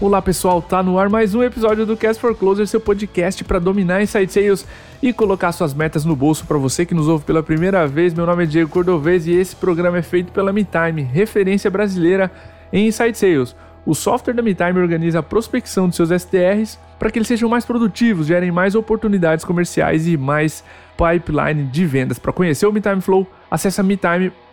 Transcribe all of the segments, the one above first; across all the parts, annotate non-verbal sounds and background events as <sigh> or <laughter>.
Olá pessoal, tá no ar mais um episódio do Cast for Closer, seu podcast para dominar Inside Sales e colocar suas metas no bolso para você que nos ouve pela primeira vez. Meu nome é Diego Cordovez e esse programa é feito pela MeTime, referência brasileira em Inside Sales. O software da MeTime organiza a prospecção de seus SDRs para que eles sejam mais produtivos, gerem mais oportunidades comerciais e mais pipeline de vendas. Para conhecer o MeTime Flow, acesse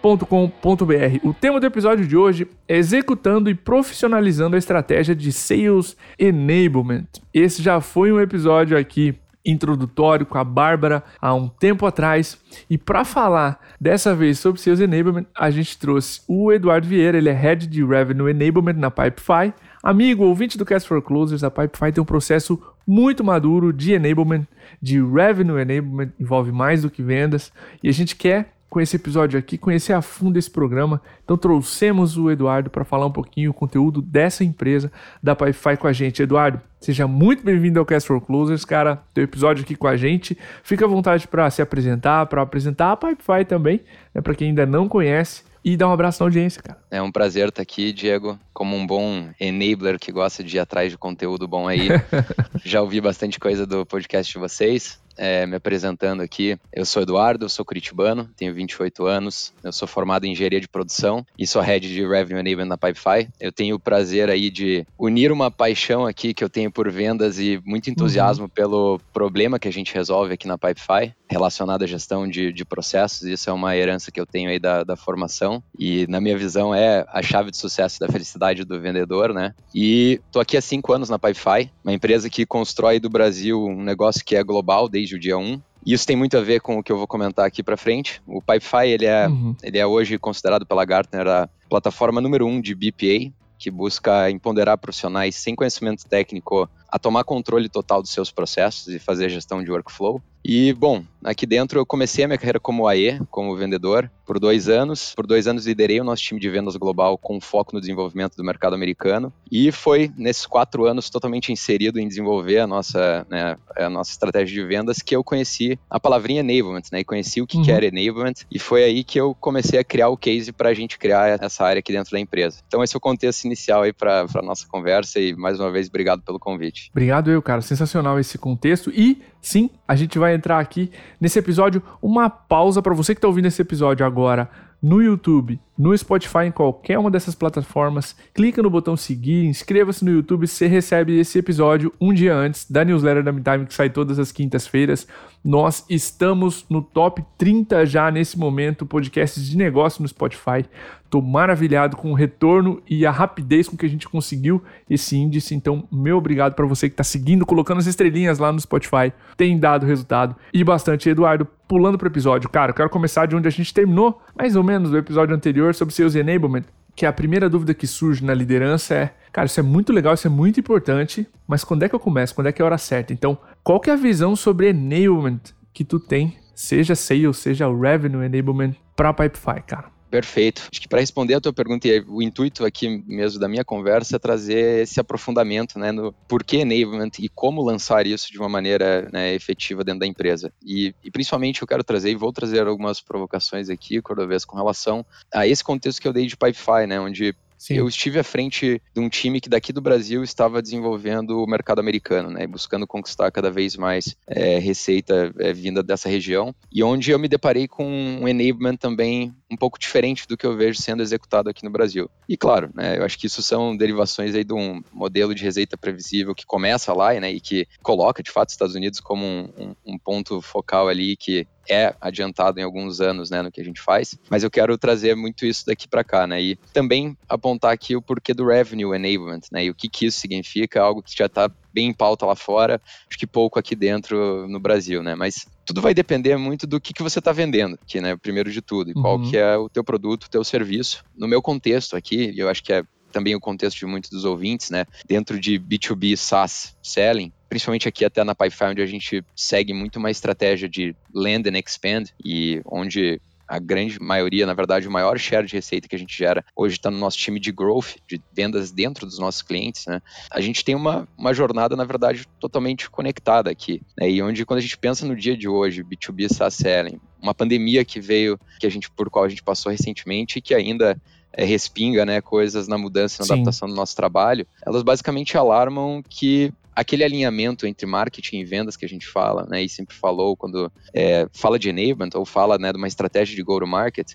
metime.com.br. O tema do episódio de hoje é executando e profissionalizando a estratégia de Sales Enablement. Esse já foi um episódio aqui introdutório com a Bárbara há um tempo atrás. E para falar dessa vez sobre Sales Enablement, a gente trouxe o Eduardo Vieira, ele é Head de Revenue Enablement na Pipefy. Amigo, ouvinte do Cast for Closers, a Pipefy tem um processo muito maduro de enablement, de revenue enablement, envolve mais do que vendas, e a gente quer com esse episódio aqui, conhecer a fundo esse programa. Então trouxemos o Eduardo para falar um pouquinho o conteúdo dessa empresa da Pipefy com a gente. Eduardo, seja muito bem-vindo ao Cast for Closers, cara. Teu episódio aqui com a gente. Fica à vontade para se apresentar, para apresentar a Pipefy também, né, para quem ainda não conhece e dar um abraço na audiência, cara. É um prazer estar aqui, Diego, como um bom enabler que gosta de ir atrás de conteúdo bom aí. <laughs> Já ouvi bastante coisa do podcast de vocês é, me apresentando aqui. Eu sou Eduardo, eu sou curitibano, tenho 28 anos, eu sou formado em engenharia de produção e sou head de Revenue Enablement na Pipefy. Eu tenho o prazer aí de unir uma paixão aqui que eu tenho por vendas e muito entusiasmo uhum. pelo problema que a gente resolve aqui na Pipefy, relacionado à gestão de, de processos. Isso é uma herança que eu tenho aí da, da formação e, na minha visão, é a chave de sucesso da felicidade do vendedor, né? E tô aqui há cinco anos na Pipefy, uma empresa que constrói do Brasil um negócio que é global desde desde o dia 1. E isso tem muito a ver com o que eu vou comentar aqui para frente. O Pipefy, ele é, uhum. ele é hoje considerado pela Gartner a plataforma número um de BPA, que busca empoderar profissionais sem conhecimento técnico a tomar controle total dos seus processos e fazer gestão de workflow. E, bom, aqui dentro eu comecei a minha carreira como AE, como vendedor, por dois anos. Por dois anos liderei o nosso time de vendas global com foco no desenvolvimento do mercado americano. E foi nesses quatro anos totalmente inserido em desenvolver a nossa, né, a nossa estratégia de vendas que eu conheci a palavrinha enablement, né? E conheci o que, uhum. que era enablement. E foi aí que eu comecei a criar o case para a gente criar essa área aqui dentro da empresa. Então esse é o contexto inicial aí para a nossa conversa e mais uma vez obrigado pelo convite. Obrigado eu, cara. Sensacional esse contexto. E sim, a gente vai entrar aqui nesse episódio. Uma pausa para você que está ouvindo esse episódio agora no YouTube, no Spotify, em qualquer uma dessas plataformas. Clica no botão seguir, inscreva-se no YouTube, você recebe esse episódio um dia antes da newsletter da MeTime que sai todas as quintas-feiras. Nós estamos no top 30 já nesse momento, podcasts de negócio no Spotify. Estou maravilhado com o retorno e a rapidez com que a gente conseguiu esse índice. Então, meu obrigado para você que está seguindo, colocando as estrelinhas lá no Spotify. Tem dado resultado e bastante. Eduardo, pulando para o episódio. Cara, eu quero começar de onde a gente terminou, mais ou menos, o episódio anterior sobre Sales Enablement. Que a primeira dúvida que surge na liderança é: cara, isso é muito legal, isso é muito importante, mas quando é que eu começo? Quando é que é a hora certa? Então, qual que é a visão sobre enablement que tu tem, seja sales, seja revenue enablement para Pipefy, cara? Perfeito. Acho que para responder a tua pergunta, e o intuito aqui mesmo da minha conversa é trazer esse aprofundamento né, no porquê enablement e como lançar isso de uma maneira né, efetiva dentro da empresa. E, e, principalmente eu quero trazer, e vou trazer algumas provocações aqui, vez com relação a esse contexto que eu dei de Pipefy, né, onde Sim. Eu estive à frente de um time que daqui do Brasil estava desenvolvendo o mercado americano, né, buscando conquistar cada vez mais é, receita é, vinda dessa região, e onde eu me deparei com um enablement também um pouco diferente do que eu vejo sendo executado aqui no Brasil. E claro, né, eu acho que isso são derivações aí de um modelo de receita previsível que começa lá né, e que coloca de fato os Estados Unidos como um, um, um ponto focal ali que é adiantado em alguns anos, né, no que a gente faz, mas eu quero trazer muito isso daqui para cá, né, e também apontar aqui o porquê do revenue enablement, né, e o que que isso significa, algo que já está bem em pauta lá fora, acho que pouco aqui dentro no Brasil, né? Mas tudo vai depender muito do que, que você está vendendo aqui, né? Primeiro de tudo, e uhum. qual que é o teu produto, o teu serviço. No meu contexto aqui, e eu acho que é também o contexto de muitos dos ouvintes, né? Dentro de B2B SaaS selling, principalmente aqui até na onde a gente segue muito uma estratégia de land and expand e onde a grande maioria, na verdade, o maior share de receita que a gente gera hoje está no nosso time de growth, de vendas dentro dos nossos clientes, né? A gente tem uma, uma jornada, na verdade, totalmente conectada aqui, né? E onde, quando a gente pensa no dia de hoje, B2B SaaS selling, uma pandemia que veio, que a gente, por qual a gente passou recentemente e que ainda é, respinga, né, coisas na mudança, na Sim. adaptação do nosso trabalho, elas basicamente alarmam que aquele alinhamento entre marketing e vendas que a gente fala, né, e sempre falou quando é, fala de enablement ou fala né, de uma estratégia de go-to-market,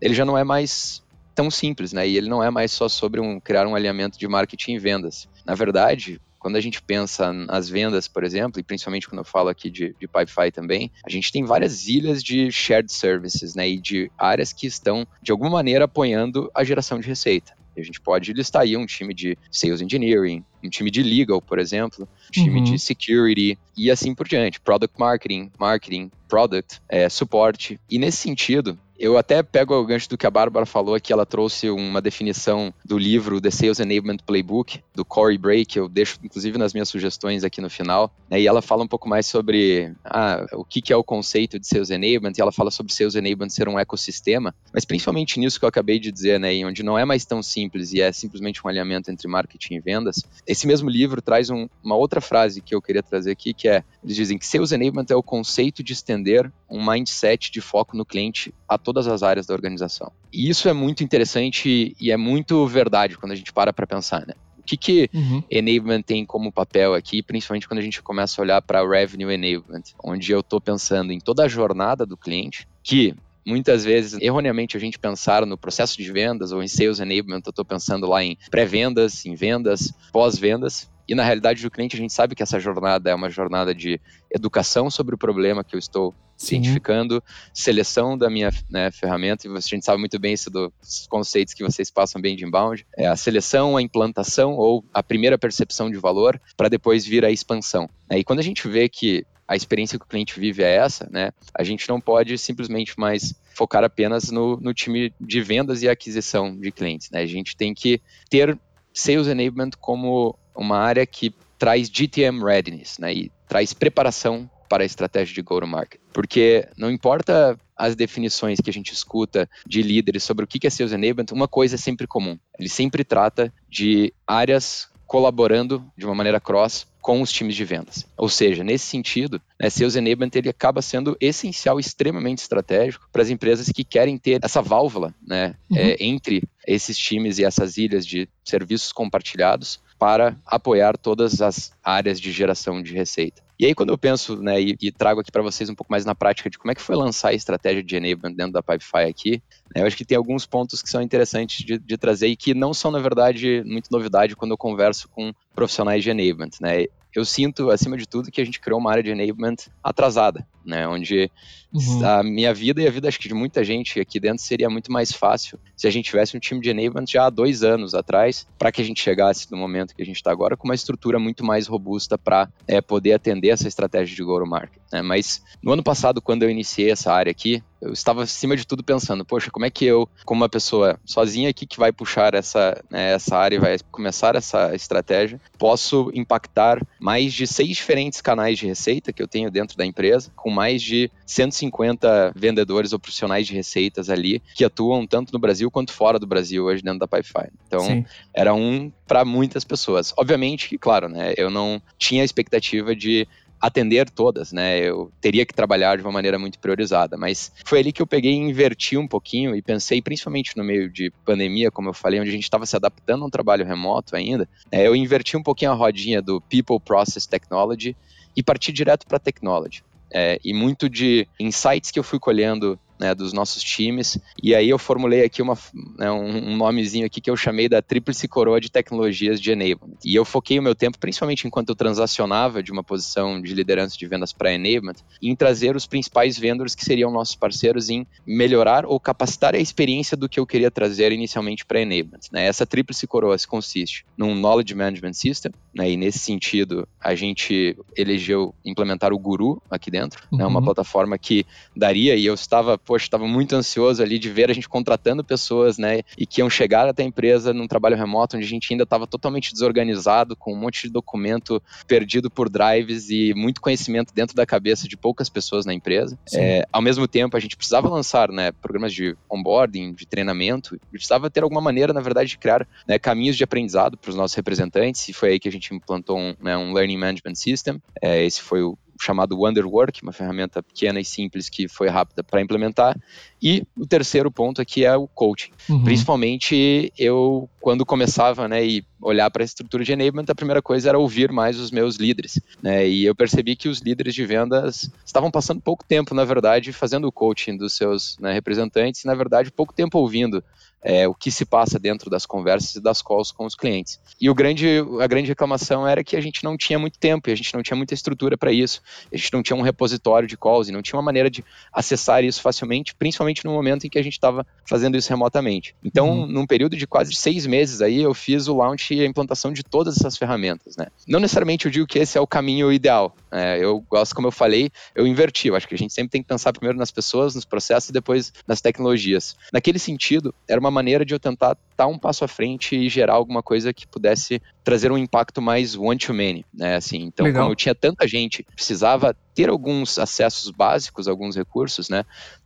ele já não é mais tão simples, né, e ele não é mais só sobre um, criar um alinhamento de marketing e vendas. Na verdade, quando a gente pensa nas vendas, por exemplo, e principalmente quando eu falo aqui de, de Pipefy também, a gente tem várias ilhas de shared services, né, e de áreas que estão, de alguma maneira, apoiando a geração de receita. A gente pode listar aí um time de Sales Engineering, um time de Legal, por exemplo, um time uhum. de Security e assim por diante. Product Marketing, Marketing, Product, é, suporte. E nesse sentido, eu até pego o gancho do que a Bárbara falou aqui, ela trouxe uma definição do livro The Sales Enablement Playbook, do Corey Bray, que eu deixo inclusive nas minhas sugestões aqui no final, né, e ela fala um pouco mais sobre ah, o que, que é o conceito de Sales Enablement, e ela fala sobre Sales Enablement ser um ecossistema, mas principalmente nisso que eu acabei de dizer, né, onde não é mais tão simples e é simplesmente um alinhamento entre marketing e vendas, esse mesmo livro traz um, uma outra frase que eu queria trazer aqui, que é, eles dizem que Sales Enablement é o conceito de estender um mindset de foco no cliente a todas as áreas da organização. E isso é muito interessante e é muito verdade quando a gente para para pensar, né? O que, que uhum. enablement tem como papel aqui, principalmente quando a gente começa a olhar para revenue enablement, onde eu estou pensando em toda a jornada do cliente, que muitas vezes, erroneamente, a gente pensar no processo de vendas ou em sales enablement, eu estou pensando lá em pré-vendas, em vendas, pós-vendas, e na realidade do cliente, a gente sabe que essa jornada é uma jornada de educação sobre o problema que eu estou Sim. identificando, seleção da minha né, ferramenta, e a gente sabe muito bem isso dos conceitos que vocês passam bem de inbound, é a seleção, a implantação ou a primeira percepção de valor, para depois vir a expansão. E quando a gente vê que a experiência que o cliente vive é essa, né? A gente não pode simplesmente mais focar apenas no, no time de vendas e aquisição de clientes, né? A gente tem que ter Sales Enablement como uma área que traz GTM readiness, né, e traz preparação para a estratégia de go-to-market. Porque não importa as definições que a gente escuta de líderes sobre o que é Sales Enablement, uma coisa é sempre comum. Ele sempre trata de áreas colaborando de uma maneira cross com os times de vendas. Ou seja, nesse sentido, né, Sales Enablement ele acaba sendo essencial, extremamente estratégico para as empresas que querem ter essa válvula né, uhum. é, entre esses times e essas ilhas de serviços compartilhados para apoiar todas as áreas de geração de receita. E aí, quando eu penso né, e, e trago aqui para vocês um pouco mais na prática de como é que foi lançar a estratégia de enablement dentro da Pipefy aqui, né, eu acho que tem alguns pontos que são interessantes de, de, trazer e que não são, na verdade, muito novidade quando eu converso com profissionais de enablement. Né? Eu sinto, acima de tudo, que a gente criou uma área de enablement atrasada né? Onde uhum. a minha vida e a vida, acho que de muita gente aqui dentro seria muito mais fácil se a gente tivesse um time de enablement já há dois anos atrás, para que a gente chegasse no momento que a gente está agora com uma estrutura muito mais robusta para é, poder atender essa estratégia de go-to-market. Né? Mas no ano passado, quando eu iniciei essa área aqui, eu estava acima de tudo pensando, poxa, como é que eu, como uma pessoa sozinha aqui que vai puxar essa, né, essa área e vai começar essa estratégia, posso impactar mais de seis diferentes canais de receita que eu tenho dentro da empresa, com mais de 150 vendedores ou profissionais de receitas ali que atuam tanto no Brasil quanto fora do Brasil hoje dentro da Pipefy. Então, Sim. era um para muitas pessoas. Obviamente que, claro, né, eu não tinha a expectativa de atender todas, né? Eu teria que trabalhar de uma maneira muito priorizada, mas foi ali que eu peguei e inverti um pouquinho e pensei, principalmente no meio de pandemia, como eu falei, onde a gente estava se adaptando a um trabalho remoto ainda, é, eu inverti um pouquinho a rodinha do People Process Technology e parti direto para Technology. É, e muito de insights que eu fui colhendo né, dos nossos times. E aí eu formulei aqui uma, né, um, nomezinho aqui que eu chamei da tríplice coroa de tecnologias de enablement. E eu foquei o meu tempo, principalmente enquanto eu transacionava de uma posição de liderança de vendas para enablement, em trazer os principais vendors que seriam nossos parceiros em melhorar ou capacitar a experiência do que eu queria trazer inicialmente para enablement. Né? Essa tríplice coroa consiste num Knowledge Management System, né, e nesse sentido a gente elegeu implementar o Guru aqui dentro, uhum. né, uma uhum. plataforma que daria, e eu estava poxa, estava muito ansioso ali de ver a gente contratando pessoas, né, e que iam chegar até a empresa num trabalho remoto onde a gente ainda estava totalmente desorganizado, com um monte de documento perdido por drives e muito conhecimento dentro da cabeça de poucas pessoas na empresa. É, ao mesmo tempo, a gente precisava lançar, né, programas de onboarding, de treinamento, e precisava ter alguma maneira, na verdade, de criar né, caminhos de aprendizado para os nossos representantes, e foi aí que a gente implantou um, né, um Learning Management System. É, esse foi o chamado Wonderwork, uma ferramenta pequena e simples que foi rápida para implementar. E o terceiro ponto aqui é o coaching. Uhum. Principalmente eu, quando começava né, e olhar para a estrutura de enablement, a primeira coisa era ouvir mais os meus líderes. Né, e eu percebi que os líderes de vendas estavam passando pouco tempo, na verdade, fazendo o coaching dos seus né, representantes, e, na verdade, pouco tempo ouvindo é, o que se passa dentro das conversas e das calls com os clientes. E o grande, a grande reclamação era que a gente não tinha muito tempo e a gente não tinha muita estrutura para isso. A gente não tinha um repositório de calls e não tinha uma maneira de acessar isso facilmente, principalmente no momento em que a gente estava fazendo isso remotamente. Então, uhum. num período de quase seis meses aí, eu fiz o launch e a implantação de todas essas ferramentas. Né? Não necessariamente eu digo que esse é o caminho ideal. É, eu gosto, como eu falei, eu inverti. Eu acho que a gente sempre tem que pensar primeiro nas pessoas, nos processos e depois nas tecnologias. Naquele sentido, era uma uma maneira de eu tentar estar um passo à frente e gerar alguma coisa que pudesse trazer um impacto mais one-to-many, né? Assim, então, Legal. como eu tinha tanta gente, precisava ter alguns acessos básicos, alguns recursos, né?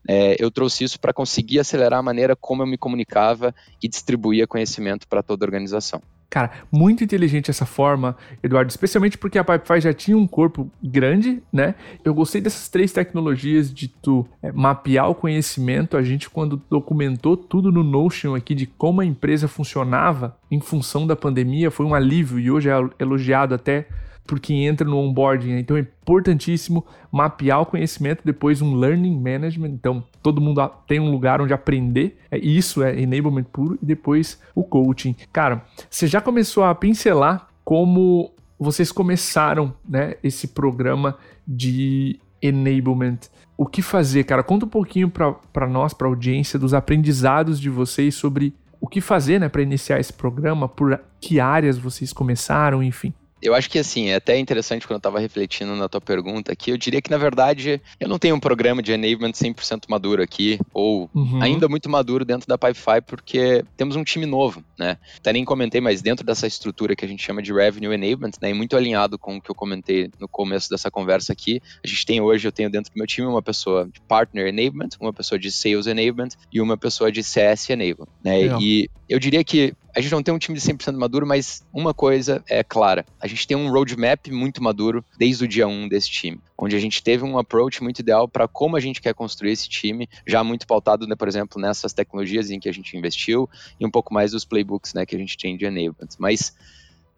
É, eu trouxe isso para conseguir acelerar a maneira como eu me comunicava e distribuía conhecimento para toda a organização. Cara, muito inteligente essa forma, Eduardo, especialmente porque a Pipefy já tinha um corpo grande, né? Eu gostei dessas três tecnologias de tu é, mapear o conhecimento. A gente, quando documentou tudo no Notion aqui de como a empresa funcionava em função da pandemia, foi um alívio e hoje é elogiado até por quem entra no onboarding. Né? Então é importantíssimo mapear o conhecimento, depois um learning management. Então todo mundo tem um lugar onde aprender. É, isso é enablement puro e depois o coaching. Cara, você já começou a pincelar como vocês começaram, né, esse programa de enablement. O que fazer, cara? Conta um pouquinho para nós, para a audiência, dos aprendizados de vocês sobre o que fazer, né, para iniciar esse programa, por que áreas vocês começaram, enfim. Eu acho que assim, é até interessante quando eu estava refletindo na tua pergunta aqui, eu diria que na verdade eu não tenho um programa de enablement 100% maduro aqui, ou uhum. ainda muito maduro dentro da Pipefy, porque temos um time novo, né? Até nem comentei, mas dentro dessa estrutura que a gente chama de Revenue Enablement, né, e muito alinhado com o que eu comentei no começo dessa conversa aqui, a gente tem hoje, eu tenho dentro do meu time uma pessoa de Partner Enablement, uma pessoa de Sales Enablement e uma pessoa de CS Enablement, né? E eu diria que a gente não tem um time de 100% maduro, mas uma coisa é clara: a gente tem um roadmap muito maduro desde o dia 1 desse time, onde a gente teve um approach muito ideal para como a gente quer construir esse time, já muito pautado, né, por exemplo, nessas tecnologias em que a gente investiu e um pouco mais dos playbooks né, que a gente tem de enablement. Mas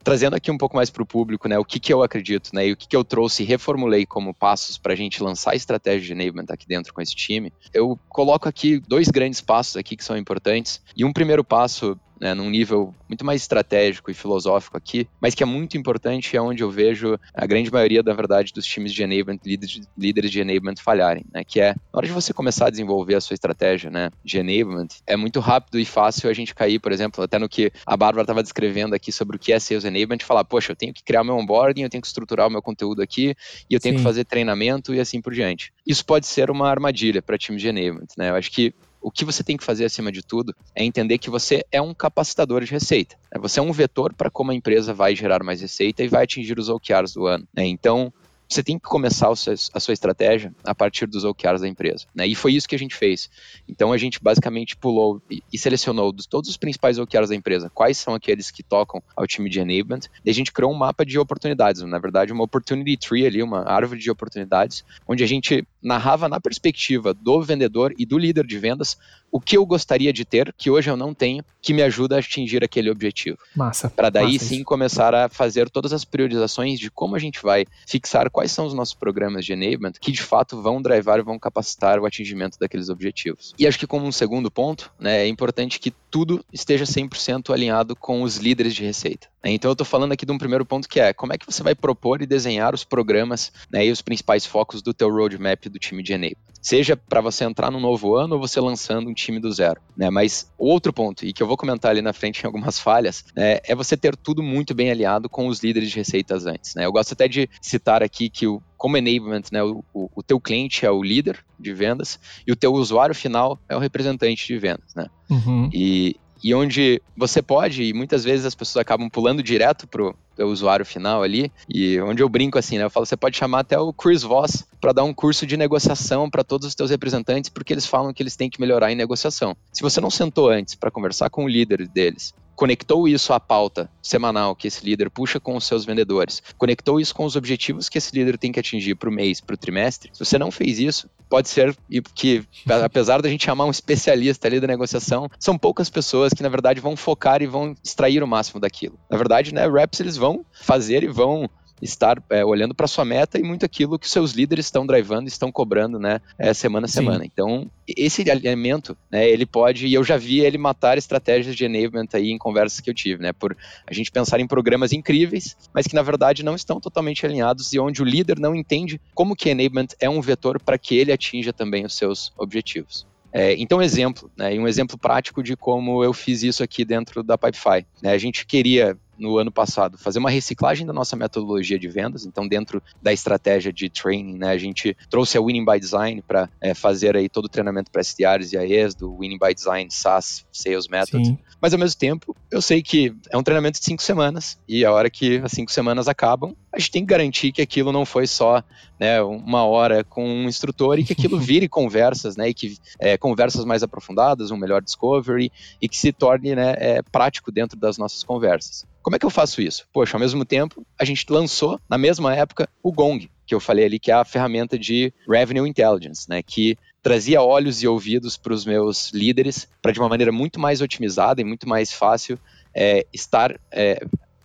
trazendo aqui um pouco mais para o público, né, o que, que eu acredito, né, e o que, que eu trouxe e reformulei como passos para a gente lançar a estratégia de enablement aqui dentro com esse time, eu coloco aqui dois grandes passos aqui que são importantes. E um primeiro passo né, num nível muito mais estratégico e filosófico aqui, mas que é muito importante, é onde eu vejo a grande maioria, da verdade, dos times de enablement, líderes, líderes de enablement falharem, né, que é, na hora de você começar a desenvolver a sua estratégia né, de enablement, é muito rápido e fácil a gente cair, por exemplo, até no que a Bárbara estava descrevendo aqui sobre o que é Sales Enablement, falar, poxa, eu tenho que criar meu onboarding, eu tenho que estruturar o meu conteúdo aqui, e eu tenho Sim. que fazer treinamento e assim por diante. Isso pode ser uma armadilha para times de enablement, né? Eu acho que o que você tem que fazer acima de tudo é entender que você é um capacitador de receita. Né? Você é um vetor para como a empresa vai gerar mais receita e vai atingir os OKRs do ano. Né? Então, você tem que começar a sua estratégia a partir dos OKRs da empresa. Né? E foi isso que a gente fez. Então a gente basicamente pulou e selecionou dos, todos os principais OKRs da empresa, quais são aqueles que tocam ao time de enablement, e a gente criou um mapa de oportunidades, na verdade uma opportunity tree ali, uma árvore de oportunidades, onde a gente narrava na perspectiva do vendedor e do líder de vendas o que eu gostaria de ter, que hoje eu não tenho, que me ajuda a atingir aquele objetivo. Massa. Para daí massa sim isso. começar a fazer todas as priorizações de como a gente vai fixar quais são os nossos programas de enablement que de fato vão drivar e vão capacitar o atingimento daqueles objetivos. E acho que como um segundo ponto, né, é importante que tudo esteja 100% alinhado com os líderes de receita. Então eu estou falando aqui de um primeiro ponto que é como é que você vai propor e desenhar os programas né, e os principais focos do teu roadmap do time de enablement. Seja para você entrar no novo ano ou você lançando um time do zero. Né? Mas outro ponto, e que eu vou comentar ali na frente em algumas falhas, né, é você ter tudo muito bem alinhado com os líderes de receitas antes. Né? Eu gosto até de citar aqui que o como enablement, né, o, o, teu cliente é o líder de vendas e o teu usuário final é o representante de vendas, né? Uhum. E, e onde você pode, e muitas vezes as pessoas acabam pulando direto pro o usuário final ali, e onde eu brinco assim, né? Eu falo, você pode chamar até o Chris Voss para dar um curso de negociação para todos os teus representantes, porque eles falam que eles têm que melhorar em negociação. Se você não sentou antes para conversar com o líder deles, conectou isso à pauta semanal que esse líder puxa com os seus vendedores, conectou isso com os objetivos que esse líder tem que atingir para o mês, para o trimestre, se você não fez isso, pode ser que, <laughs> apesar da gente chamar um especialista ali da negociação, são poucas pessoas que, na verdade, vão focar e vão extrair o máximo daquilo. Na verdade, né, reps eles vão fazer e vão estar é, olhando para sua meta e muito aquilo que seus líderes estão drivando, estão cobrando, né, é, semana a semana. Sim. Então, esse alinhamento, né, ele pode, e eu já vi ele matar estratégias de enablement aí em conversas que eu tive, né, por a gente pensar em programas incríveis, mas que na verdade não estão totalmente alinhados e onde o líder não entende como que enablement é um vetor para que ele atinja também os seus objetivos. É, então, exemplo, né, um exemplo prático de como eu fiz isso aqui dentro da Pipefy. Né, a gente queria no ano passado, fazer uma reciclagem da nossa metodologia de vendas. Então, dentro da estratégia de training, né, a gente trouxe a Winning by Design para é, fazer aí todo o treinamento para SDRs e AEs do Winning by Design SaaS Sales Method. Sim. Mas ao mesmo tempo, eu sei que é um treinamento de cinco semanas e a hora que as cinco semanas acabam, a gente tem que garantir que aquilo não foi só né, uma hora com um instrutor e que aquilo <laughs> vire conversas, né, e que é, conversas mais aprofundadas, um melhor discovery e que se torne né, é, prático dentro das nossas conversas. Como é que eu faço isso? Poxa, ao mesmo tempo, a gente lançou, na mesma época, o Gong, que eu falei ali, que é a ferramenta de Revenue Intelligence, né, que trazia olhos e ouvidos para os meus líderes para de uma maneira muito mais otimizada e muito mais fácil é, estar é,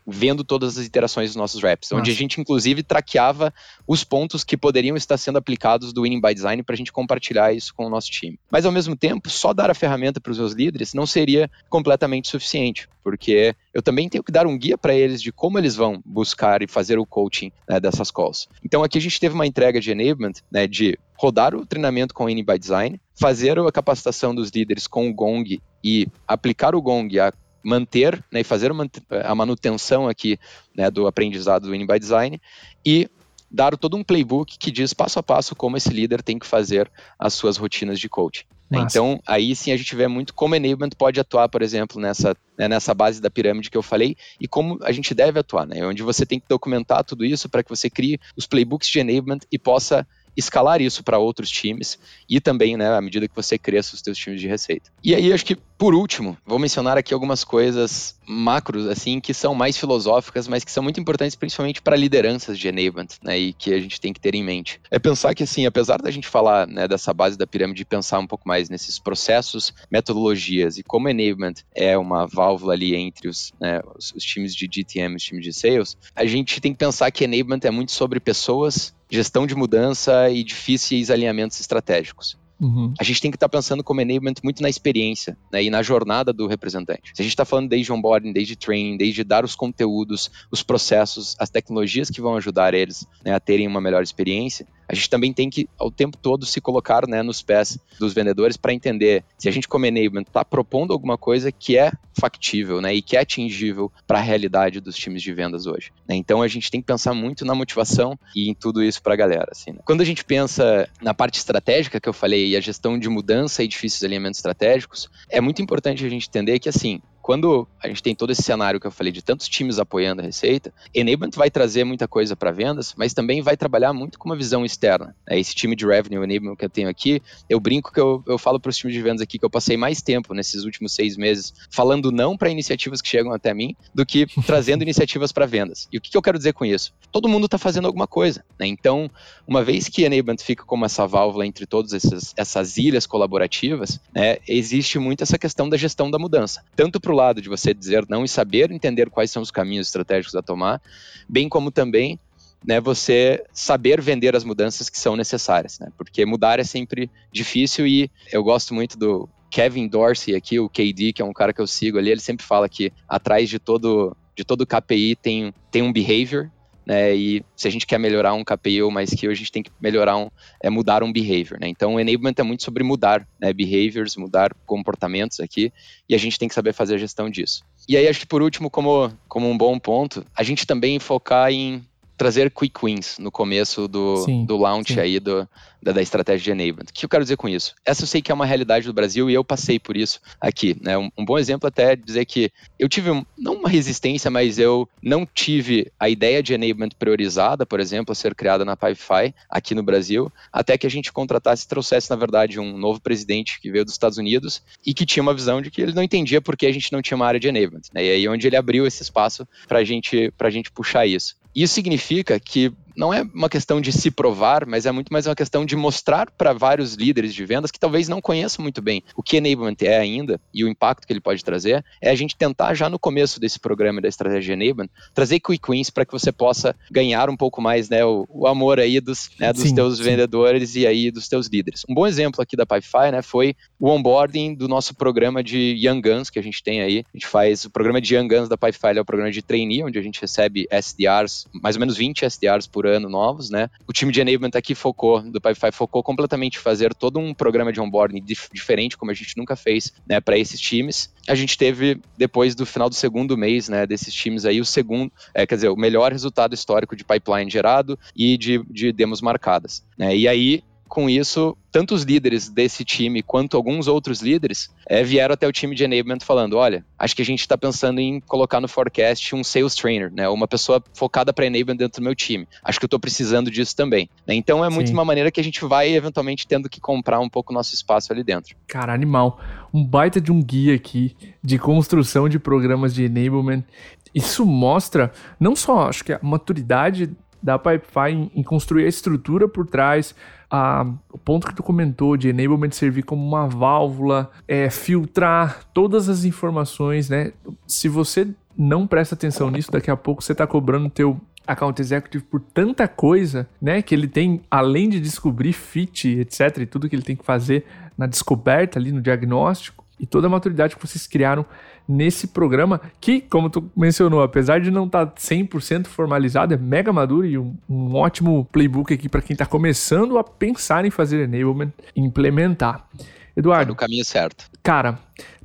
vendo todas as iterações dos nossos reps, Nossa. onde a gente inclusive traqueava os pontos que poderiam estar sendo aplicados do Winning by Design para a gente compartilhar isso com o nosso time. Mas ao mesmo tempo, só dar a ferramenta para os meus líderes não seria completamente suficiente, porque eu também tenho que dar um guia para eles de como eles vão buscar e fazer o coaching né, dessas calls. Então aqui a gente teve uma entrega de enablement, né, de rodar o treinamento com o Winning by Design, fazer a capacitação dos líderes com o Gong e aplicar o Gong a manter né, e fazer a manutenção aqui né, do aprendizado do Winning by Design e dar todo um playbook que diz passo a passo como esse líder tem que fazer as suas rotinas de coaching. Né? Então, aí sim a gente vê muito como enablement pode atuar, por exemplo, nessa, né, nessa base da pirâmide que eu falei e como a gente deve atuar, né? onde você tem que documentar tudo isso para que você crie os playbooks de enablement e possa escalar isso para outros times e também, né, à medida que você cresça os seus times de receita. E aí, acho que por último, vou mencionar aqui algumas coisas macros, assim, que são mais filosóficas, mas que são muito importantes principalmente para lideranças de enablement, né, e que a gente tem que ter em mente. É pensar que, assim, apesar da gente falar, né, dessa base da pirâmide, pensar um pouco mais nesses processos, metodologias e como enablement é uma válvula ali entre os, né, os, os times de GTM e os times de sales, a gente tem que pensar que enablement é muito sobre pessoas, gestão de mudança e difíceis alinhamentos estratégicos. Uhum. A gente tem que estar tá pensando como enablement muito na experiência né, e na jornada do representante. Se a gente está falando desde onboarding, desde training, desde dar os conteúdos, os processos, as tecnologias que vão ajudar eles né, a terem uma melhor experiência, a gente também tem que, ao tempo todo, se colocar né, nos pés dos vendedores para entender se a gente, como enablement, está propondo alguma coisa que é factível né, e que é atingível para a realidade dos times de vendas hoje. Né? Então, a gente tem que pensar muito na motivação e em tudo isso para a galera. Assim, né? Quando a gente pensa na parte estratégica que eu falei e a gestão de mudança e difíceis alinhamentos estratégicos, é muito importante a gente entender que, assim, quando a gente tem todo esse cenário que eu falei de tantos times apoiando a receita, Enablement vai trazer muita coisa para vendas, mas também vai trabalhar muito com uma visão externa. É esse time de revenue enablement que eu tenho aqui, eu brinco que eu, eu falo para os times de vendas aqui que eu passei mais tempo nesses últimos seis meses falando não para iniciativas que chegam até mim do que <laughs> trazendo iniciativas para vendas. E o que, que, eu quero dizer com isso? Todo mundo está fazendo alguma coisa. Né? Então, uma vez que Enablement fica como essa válvula entre todas essas, essas ilhas colaborativas, né, existe muito essa questão da gestão da mudança, tanto para o lado de você dizer não e saber entender quais são os caminhos estratégicos a tomar, bem como também né, você saber vender as mudanças que são necessárias, né? Porque mudar é sempre difícil e eu gosto muito do Kevin Dorsey aqui, o KD, que é um cara que eu sigo ali, ele sempre fala que atrás de todo de todo KPI tem, tem um behavior, né? E se a gente quer melhorar um KPI ou mais skill, a gente tem que melhorar um, é mudar um behavior, né? Então, o enablement é muito sobre mudar, né? Behaviors, mudar comportamentos aqui, e a gente tem que saber fazer a gestão disso. E aí, acho que por último, como, como um bom ponto, a gente também focar em trazer quick wins no começo do, sim, do launch sim. aí do, da, da, estratégia de enablement. O que eu quero dizer com isso? Essa eu sei que é uma realidade do Brasil e eu passei por isso aqui. Né? Um, um bom exemplo até é dizer que eu tive, um, não uma resistência, mas eu não tive a ideia de enablement priorizada, por exemplo, a ser criada na Pipefy aqui no Brasil, até que a gente contratasse e trouxesse, na verdade, um novo presidente que veio dos Estados Unidos e que tinha uma visão de que ele não entendia por que a gente não tinha uma área de enablement. Né? E aí onde ele abriu esse espaço para gente, a gente puxar isso. Isso significa que não é uma questão de se provar, mas é muito mais uma questão de mostrar para vários líderes de vendas que talvez não conheçam muito bem o que enablement é ainda e o impacto que ele pode trazer, é a gente tentar já no começo desse programa da estratégia enablement trazer quick wins para que você possa ganhar um pouco mais, né, o, o amor aí dos, né, dos sim, teus sim. vendedores e aí dos teus líderes. Um bom exemplo aqui da Pipefy, né, foi o onboarding do nosso programa de Young Guns que a gente tem aí. A gente faz o programa de Young Guns da Pipefy, é o programa de trainee, onde a gente recebe SDRs, mais ou menos 20 SDRs por ano novos, né? O time de enablement aqui focou, do Pipefy focou completamente em fazer todo um programa de onboarding dif diferente, como a gente nunca fez, né, para esses times. A gente teve, depois do final do segundo mês, né, desses times aí, o segundo, é, quer dizer, o melhor resultado histórico de pipeline gerado e de, de demos marcadas. Né? E aí, com isso, tanto os líderes desse time quanto alguns outros líderes é, vieram até o time de enablement falando: olha, acho que a gente está pensando em colocar no forecast um sales trainer, né? Uma pessoa focada para enablement dentro do meu time. Acho que eu estou precisando disso também. Né? Então é muito Sim. uma maneira que a gente vai eventualmente tendo que comprar um pouco nosso espaço ali dentro. Cara, animal. Um baita de um guia aqui de construção de programas de enablement. Isso mostra não só, acho que a maturidade da Pipefy em, em construir a estrutura por trás, a, o ponto que tu comentou de enablement servir como uma válvula, é, filtrar todas as informações, né? Se você não presta atenção nisso, daqui a pouco você está cobrando teu account executive por tanta coisa, né? Que ele tem, além de descobrir fit, etc., e tudo que ele tem que fazer na descoberta ali, no diagnóstico, e toda a maturidade que vocês criaram nesse programa, que, como tu mencionou, apesar de não estar tá 100% formalizado, é mega maduro e um, um ótimo playbook aqui para quem está começando a pensar em fazer enablement e implementar. Eduardo. Tá no caminho certo. Cara,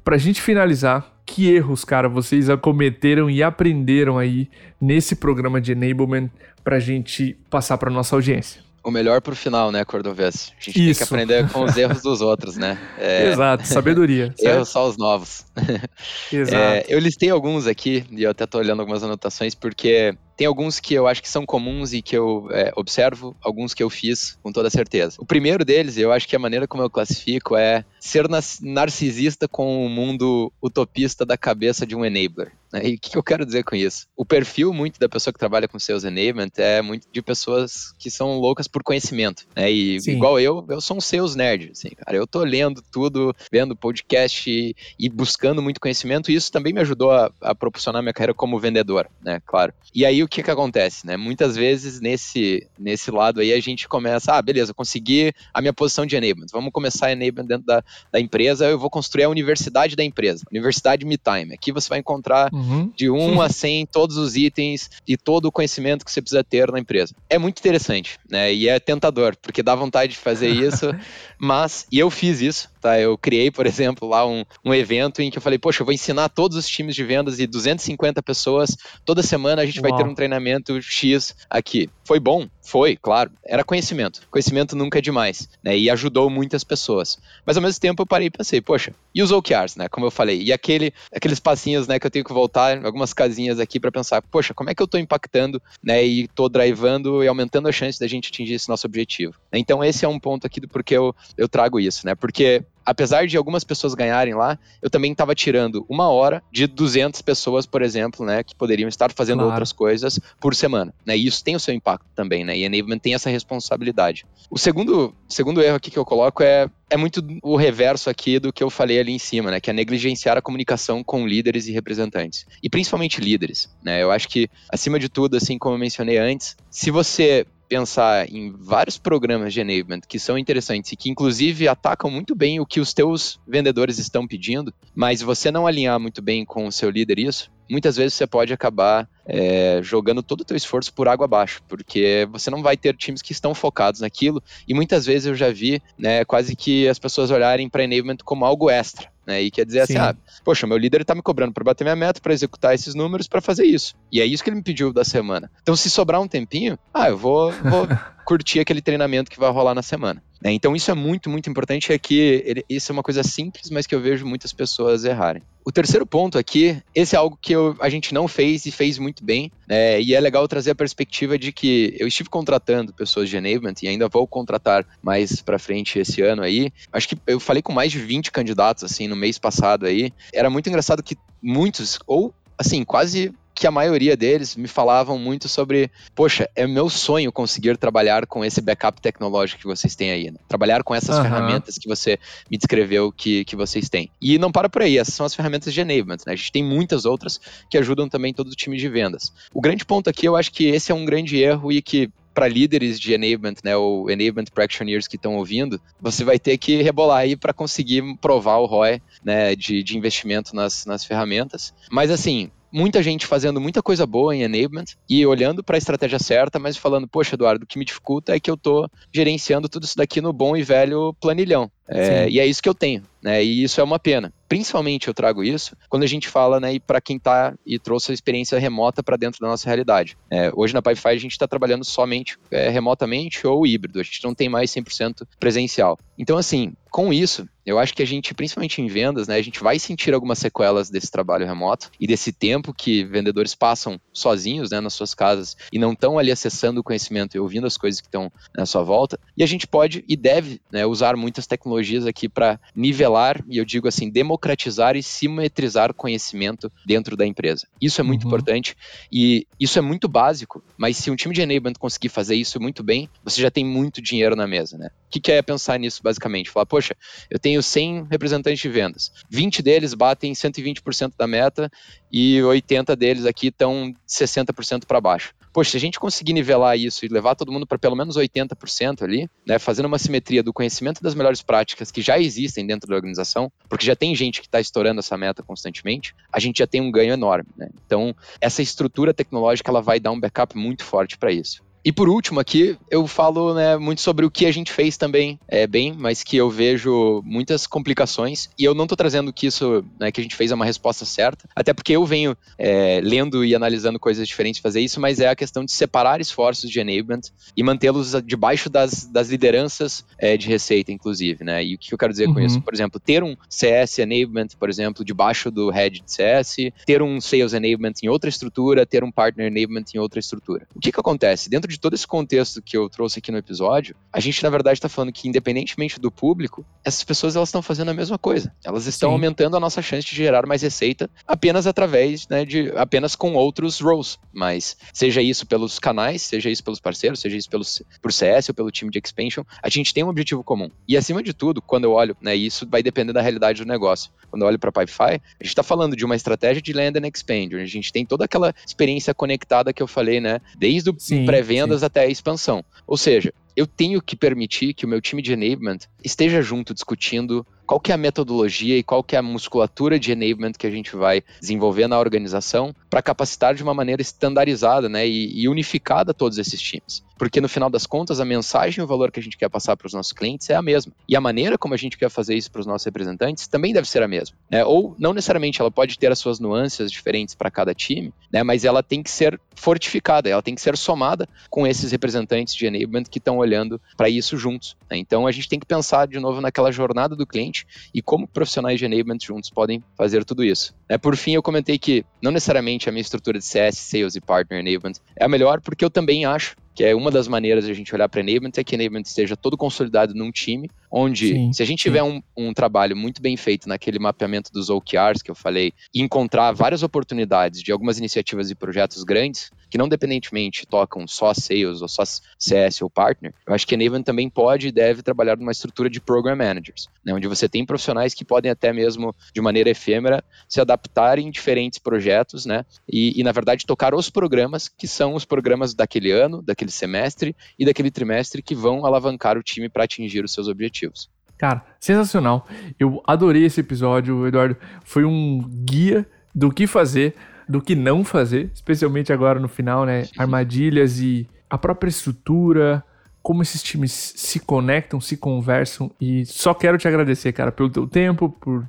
para a gente finalizar, que erros, cara, vocês cometeram e aprenderam aí nesse programa de enablement para a gente passar para nossa audiência? O melhor pro final, né, Cordovez? A gente Isso. tem que aprender com os erros dos outros, né? <laughs> É... Exato, sabedoria. <laughs> erros só os novos. <laughs> Exato. É, eu listei alguns aqui, e eu até tô olhando algumas anotações, porque tem alguns que eu acho que são comuns e que eu é, observo, alguns que eu fiz com toda certeza. O primeiro deles, eu acho que a maneira como eu classifico é ser narcisista com o mundo utopista da cabeça de um enabler. Né? E o que eu quero dizer com isso? O perfil muito da pessoa que trabalha com seus enablement é muito de pessoas que são loucas por conhecimento. Né? E Sim. igual eu, eu sou um seus nerd, assim, cara. Eu tô lendo tudo, vendo podcast e, e buscando muito conhecimento, e isso também me ajudou a, a proporcionar minha carreira como vendedor, né? Claro. E aí o que que acontece, né? Muitas vezes nesse, nesse lado aí a gente começa, ah, beleza, consegui a minha posição de enablement, vamos começar a enablement dentro da, da empresa, eu vou construir a universidade da empresa, Universidade MeTime. Aqui você vai encontrar uhum. de 1 a 100 todos os itens e todo o conhecimento que você precisa ter na empresa. É muito interessante, né? E é tentador, porque dá vontade de fazer <laughs> isso, mas, e eu fiz isso, tá? Eu criei, por exemplo, lá um, um evento em que eu falei, poxa, eu vou ensinar todos os times de vendas e 250 pessoas, toda semana a gente Uau. vai ter um treinamento X aqui. Foi bom? Foi, claro. Era conhecimento. Conhecimento nunca é demais, né? E ajudou muitas pessoas. Mas ao mesmo tempo eu parei e pensei, poxa, e os OKRs, né? Como eu falei. E aquele, aqueles passinhos, né, que eu tenho que voltar, algumas casinhas aqui para pensar, poxa, como é que eu tô impactando, né? E tô drivando e aumentando a chance da gente atingir esse nosso objetivo. Então esse é um ponto aqui do porquê eu, eu trago isso, né? Porque apesar de algumas pessoas ganharem lá, eu também estava tirando uma hora de 200 pessoas, por exemplo, né, que poderiam estar fazendo claro. outras coisas por semana, né? E isso tem o seu impacto também, né? E enablement tem essa responsabilidade. O segundo, segundo erro aqui que eu coloco é é muito o reverso aqui do que eu falei ali em cima, né? Que é negligenciar a comunicação com líderes e representantes. E principalmente líderes, né? Eu acho que, acima de tudo, assim como eu mencionei antes, se você pensar em vários programas de enablement que são interessantes e que inclusive atacam muito bem o que os teus vendedores estão pedindo, mas você não alinhar muito bem com o seu líder isso, muitas vezes você pode acabar é, jogando todo o teu esforço por água abaixo, porque você não vai ter times que estão focados naquilo, e muitas vezes eu já vi, né, quase que as pessoas olharem para enablement como algo extra, né? E quer dizer assim, Sim. assim, ah, poxa, meu líder está me cobrando para bater minha meta, para executar esses números, para fazer isso. E é isso que ele me pediu da semana. Então, se sobrar um tempinho, ah, eu vou, vou <laughs> curtir aquele treinamento que vai rolar na semana. Né? Então, isso é muito, muito importante. É que ele, isso é uma coisa simples, mas que eu vejo muitas pessoas errarem. O terceiro ponto aqui, esse é algo que eu, a gente não fez e fez muito bem, né? e é legal trazer a perspectiva de que eu estive contratando pessoas de enablement e ainda vou contratar mais para frente esse ano aí. Acho que eu falei com mais de 20 candidatos assim no mês passado aí. Era muito engraçado que muitos ou assim, quase que a maioria deles me falavam muito sobre, poxa, é meu sonho conseguir trabalhar com esse backup tecnológico que vocês têm aí, né? trabalhar com essas uhum. ferramentas que você me descreveu que, que vocês têm. E não para por aí, essas são as ferramentas de enablement, né? A gente tem muitas outras que ajudam também todo o time de vendas. O grande ponto aqui, eu acho que esse é um grande erro e que para líderes de enablement, né, ou enablement practitioners que estão ouvindo, você vai ter que rebolar aí para conseguir provar o ROI, né, de, de investimento nas, nas ferramentas. Mas assim, muita gente fazendo muita coisa boa em enablement e olhando para a estratégia certa, mas falando, poxa, Eduardo, o que me dificulta é que eu estou gerenciando tudo isso daqui no bom e velho planilhão. É, e é isso que eu tenho, né? E isso é uma pena. Principalmente eu trago isso quando a gente fala, né, para quem tá e trouxe a experiência remota para dentro da nossa realidade. É, hoje na Pipefy a gente está trabalhando somente é, remotamente ou híbrido, a gente não tem mais 100% presencial. Então, assim, com isso, eu acho que a gente, principalmente em vendas, né, a gente vai sentir algumas sequelas desse trabalho remoto e desse tempo que vendedores passam sozinhos, né, nas suas casas e não estão ali acessando o conhecimento e ouvindo as coisas que estão na sua volta. E a gente pode e deve né, usar muitas tecnologias aqui para nivelar, e eu digo assim, democratizar e simetrizar conhecimento dentro da empresa. Isso é muito uhum. importante e isso é muito básico, mas se um time de enablement conseguir fazer isso muito bem, você já tem muito dinheiro na mesa, né? O que, que é pensar nisso basicamente? Falar, poxa, eu tenho 100 representantes de vendas, 20 deles batem 120% da meta e 80 deles aqui estão 60% para baixo. Poxa, se a gente conseguir nivelar isso e levar todo mundo para pelo menos 80% ali, né, fazendo uma simetria do conhecimento das melhores práticas que já existem dentro da organização, porque já tem gente que está estourando essa meta constantemente, a gente já tem um ganho enorme. Né? Então, essa estrutura tecnológica ela vai dar um backup muito forte para isso. E por último aqui, eu falo né, muito sobre o que a gente fez também é, bem, mas que eu vejo muitas complicações. E eu não estou trazendo que isso, né, que a gente fez é uma resposta certa, até porque eu venho é, lendo e analisando coisas diferentes fazer isso, mas é a questão de separar esforços de enablement e mantê-los debaixo das, das lideranças é, de receita, inclusive. Né? E o que eu quero dizer uhum. com isso? Por exemplo, ter um CS enablement, por exemplo, debaixo do head de CS, ter um sales enablement em outra estrutura, ter um partner enablement em outra estrutura. O que, que acontece? Dentro de de todo esse contexto que eu trouxe aqui no episódio, a gente na verdade está falando que independentemente do público, essas pessoas elas estão fazendo a mesma coisa. Elas estão Sim. aumentando a nossa chance de gerar mais receita apenas através, né, de apenas com outros roles. Mas seja isso pelos canais, seja isso pelos parceiros, seja isso pelos, por CS ou pelo time de expansion, a gente tem um objetivo comum. E acima de tudo, quando eu olho, né, isso vai depender da realidade do negócio. Quando eu olho para Pipefy, a gente está falando de uma estratégia de land and expand, onde a gente tem toda aquela experiência conectada que eu falei, né, desde o pré-venda vendas até a expansão. Ou seja, eu tenho que permitir que o meu time de enablement esteja junto discutindo qual que é a metodologia e qual que é a musculatura de enablement que a gente vai desenvolver na organização para capacitar de uma maneira estandarizada né, e, e, unificada todos esses times. Porque no final das contas, a mensagem e o valor que a gente quer passar para os nossos clientes é a mesma. E a maneira como a gente quer fazer isso para os nossos representantes também deve ser a mesma. Né? Ou não necessariamente ela pode ter as suas nuances diferentes para cada time, né, mas ela tem que ser fortificada, ela tem que ser somada com esses representantes de enablement que estão olhando para isso juntos. Né? Então a gente tem que pensar de novo naquela jornada do cliente e como profissionais de enablement juntos podem fazer tudo isso. É, por fim, eu comentei que não necessariamente a minha estrutura de CS, Sales e Partner Enablement é a melhor, porque eu também acho que é uma das maneiras de a gente olhar para enablement, é que enablement esteja todo consolidado num time, onde sim, se a gente sim. tiver um, um, trabalho muito bem feito naquele mapeamento dos OKRs que eu falei, e encontrar várias oportunidades de algumas iniciativas e projetos grandes, que não dependentemente tocam só sales ou só CS ou partner, eu acho que a Enablement também pode e deve trabalhar numa estrutura de program managers, né, onde você tem profissionais que podem até mesmo, de maneira efêmera, se adaptar em diferentes projetos, né, e, e na verdade tocar os programas que são os programas daquele ano, daquele semestre e daquele trimestre que vão alavancar o time para atingir os seus objetivos. Cara, sensacional. Eu adorei esse episódio, Eduardo. Foi um guia do que fazer do que não fazer, especialmente agora no final, né? Armadilhas e a própria estrutura, como esses times se conectam, se conversam e só quero te agradecer, cara, pelo teu tempo, por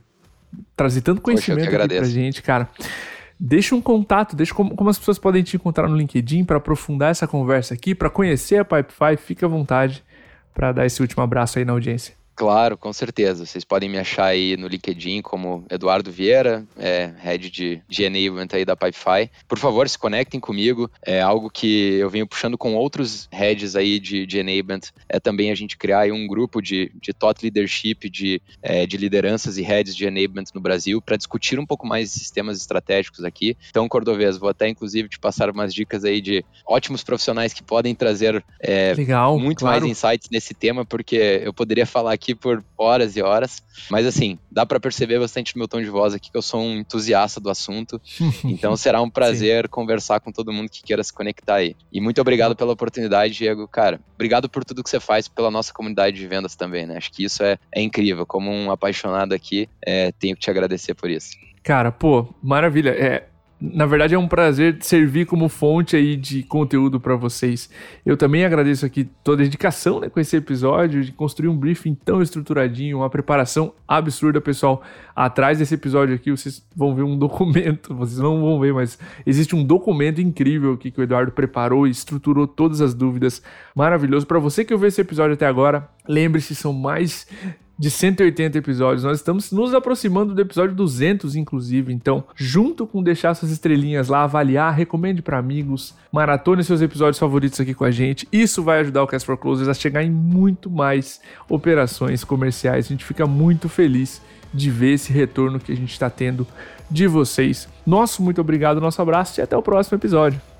trazer tanto conhecimento Poxa, pra gente, cara. Deixa um contato, deixa como, como as pessoas podem te encontrar no LinkedIn para aprofundar essa conversa aqui, para conhecer a Pipefy, fica à vontade para dar esse último abraço aí na audiência. Claro, com certeza. Vocês podem me achar aí no LinkedIn como Eduardo Vieira, é, head de, de enablement aí da Pipefy. Por favor, se conectem comigo. É algo que eu venho puxando com outros heads aí de, de enablement. É também a gente criar um grupo de, de thought leadership, de, é, de lideranças e heads de enablement no Brasil para discutir um pouco mais sistemas estratégicos aqui. Então, Cordovez, vou até inclusive te passar umas dicas aí de ótimos profissionais que podem trazer é, Legal, muito claro. mais insights nesse tema, porque eu poderia falar aqui aqui por horas e horas. Mas assim, dá para perceber bastante no meu tom de voz aqui que eu sou um entusiasta do assunto. <laughs> então será um prazer conversar com todo mundo que queira se conectar aí. E muito obrigado pela oportunidade, Diego. Cara, obrigado por tudo que você faz pela nossa comunidade de vendas também, né? Acho que isso é, é incrível. Como um apaixonado aqui, é, tenho que te agradecer por isso. Cara, pô, maravilha. É, na verdade, é um prazer servir como fonte aí de conteúdo para vocês. Eu também agradeço aqui toda a dedicação né, com esse episódio, de construir um briefing tão estruturadinho, uma preparação absurda, pessoal. Atrás desse episódio aqui, vocês vão ver um documento, <laughs> vocês não vão ver, mas existe um documento incrível aqui que o Eduardo preparou e estruturou todas as dúvidas. Maravilhoso. Para você que ouviu esse episódio até agora, lembre-se, são mais de 180 episódios. Nós estamos nos aproximando do episódio 200, inclusive. Então, junto com deixar suas estrelinhas lá, avaliar, recomende para amigos, maratone seus episódios favoritos aqui com a gente. Isso vai ajudar o Cast for Closers a chegar em muito mais operações comerciais. A gente fica muito feliz de ver esse retorno que a gente está tendo de vocês. Nosso muito obrigado, nosso abraço e até o próximo episódio.